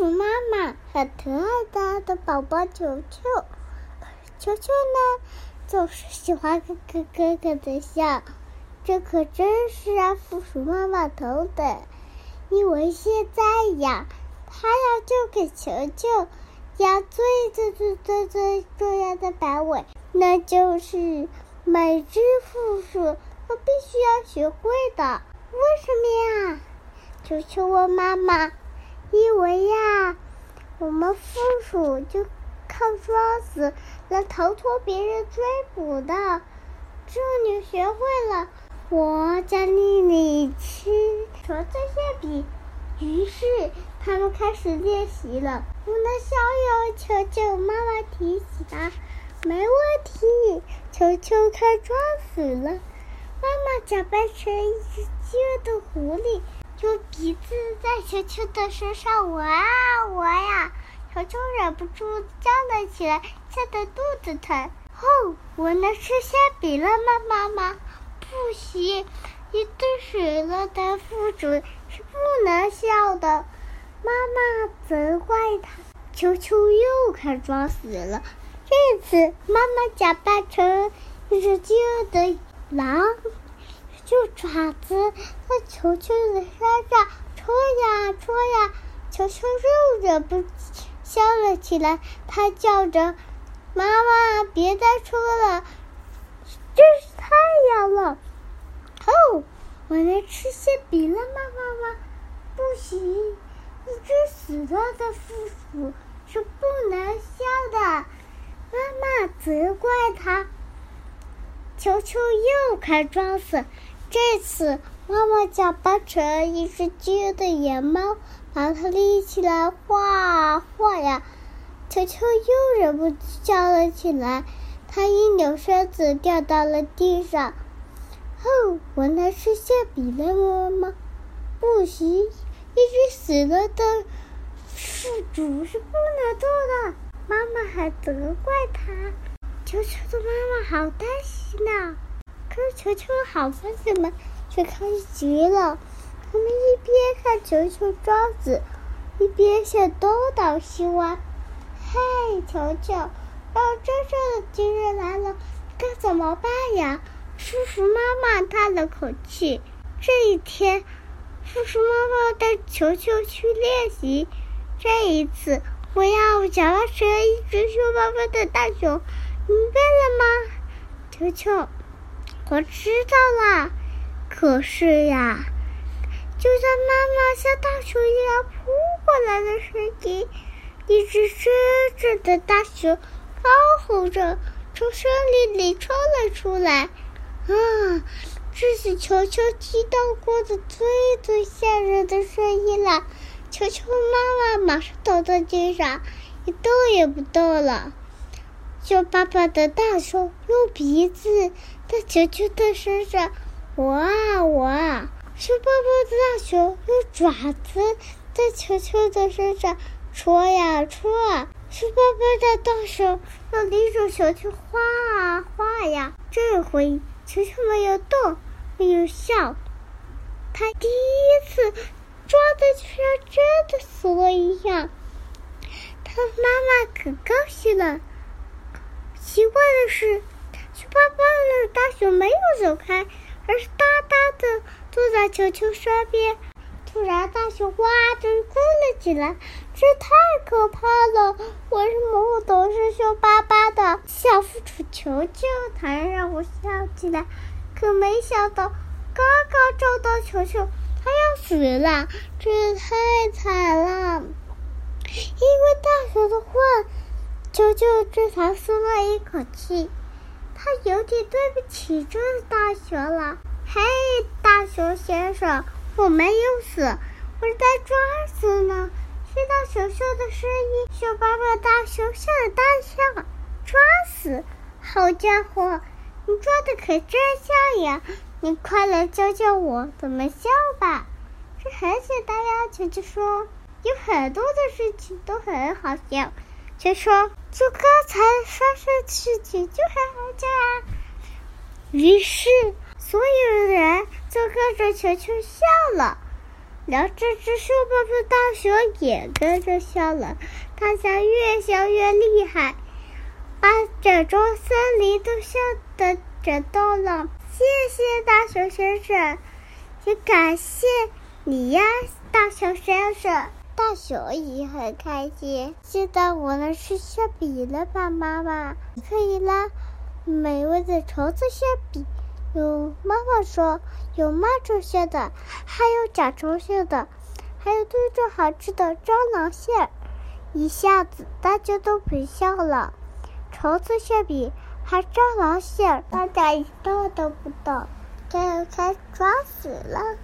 鼠妈妈和疼爱它的宝宝球球，球球呢总是喜欢咯咯咯咯的笑，这可真是让负鼠妈妈头疼。因为现在呀，它要就给球球压最最最最最重要的摆尾，那就是每只负鼠都必须要学会的。为什么呀？球球问妈妈。因为呀，我们松鼠就靠装死来逃脱别人追捕的。这你学会了，我奖励你吃纯粹馅饼。于是他们开始练习了。我的小友球球，妈妈提醒他：“没问题。”球球快装死了，妈妈假扮成一只饥饿的狐狸。用鼻子在球球的身上闻啊闻呀，球球忍不住叫了起来，吓得肚子疼。哦，我能吃馅饼了吗，妈妈？不行，一顿水了的腹主是不能笑的。妈妈责怪他，球球又开始装死了。这次妈妈假扮成一只饥饿的狼。就爪子在球球的身上戳呀戳呀，球球又忍不住笑了起来。他叫着：“妈妈，别再戳了，真是太痒了。”哦，我能吃馅饼了吗，妈妈？不行，一只死掉的负鼠是不能笑的。妈妈责怪他，球球又开装死。这次，妈妈假扮成一只饥饿的野猫，把它立起来画画呀。球球又忍不住叫了起来，它一扭身子掉到了地上。哦，我能吃馅饼了？妈妈，不行，一只死了的是主是不能做的。妈妈还责怪他，球球的妈妈好担心呐。可是球球的好朋友们却开心极了，他们一边看球球装子，一边向东倒西歪。嘿，球球，要真正的敌人来了，该怎么办呀？叔叔妈妈叹了口气。这一天，叔叔妈妈带球球去练习。这一次，我要假扮成一只凶巴巴的大熊，明白了吗？球球。我知道了，可是呀，就在妈妈像大熊一样扑过来的瞬间，一只真正的大熊高吼着从森林里冲了出来。啊，这是球球听到过的最最吓人的声音了！球球妈妈马上倒在地上，一动也不动了。熊爸爸的大熊用鼻子。在球球的身上，我啊我啊！熊爸爸的大熊用爪子在球球的身上戳呀戳啊！熊爸爸的大熊用另一种球球画啊画呀！这回球球没有动，没有笑，他第一次抓的就像真的死了一样。他妈妈可高兴了。奇怪的是。爸爸的大熊没有走开，而是大大的坐在球球身边。突然，大熊哇的哭了起来，这太可怕了！为什么我总是凶巴巴的？小腹鼠球球才让我笑起来，可没想到刚刚撞到球球，它要死了，这也太惨了！因为大熊的话，球球这才松了一口气。他有点对不起这大熊了。嘿，大熊先生，我没有死，我是在抓死呢。听到熊熊的声音，熊爸爸大熊吓了大笑。抓死？好家伙，你抓的可真像呀！你快来教教我怎么笑吧。这很简单呀，球球说，有很多的事情都很好笑。就说，就刚才发生的事情就很好笑啊。于是，所有人就跟着球球笑了。然后这只瘦巴巴大熊也跟着笑了，大家越笑越厉害，把整座森林都笑得震动了。谢谢大熊先生，也感谢你呀，大熊先生。大熊也很开心。现在我能吃馅饼了吧，妈妈？可以啦，美味的虫子馅饼。有妈妈说有蚂蚱馅的，还有甲虫馅的，还有最最好吃的蟑螂馅。一下子大家都别笑了。虫子馅饼还蟑螂馅，大家一动都不动，这要开抓死了。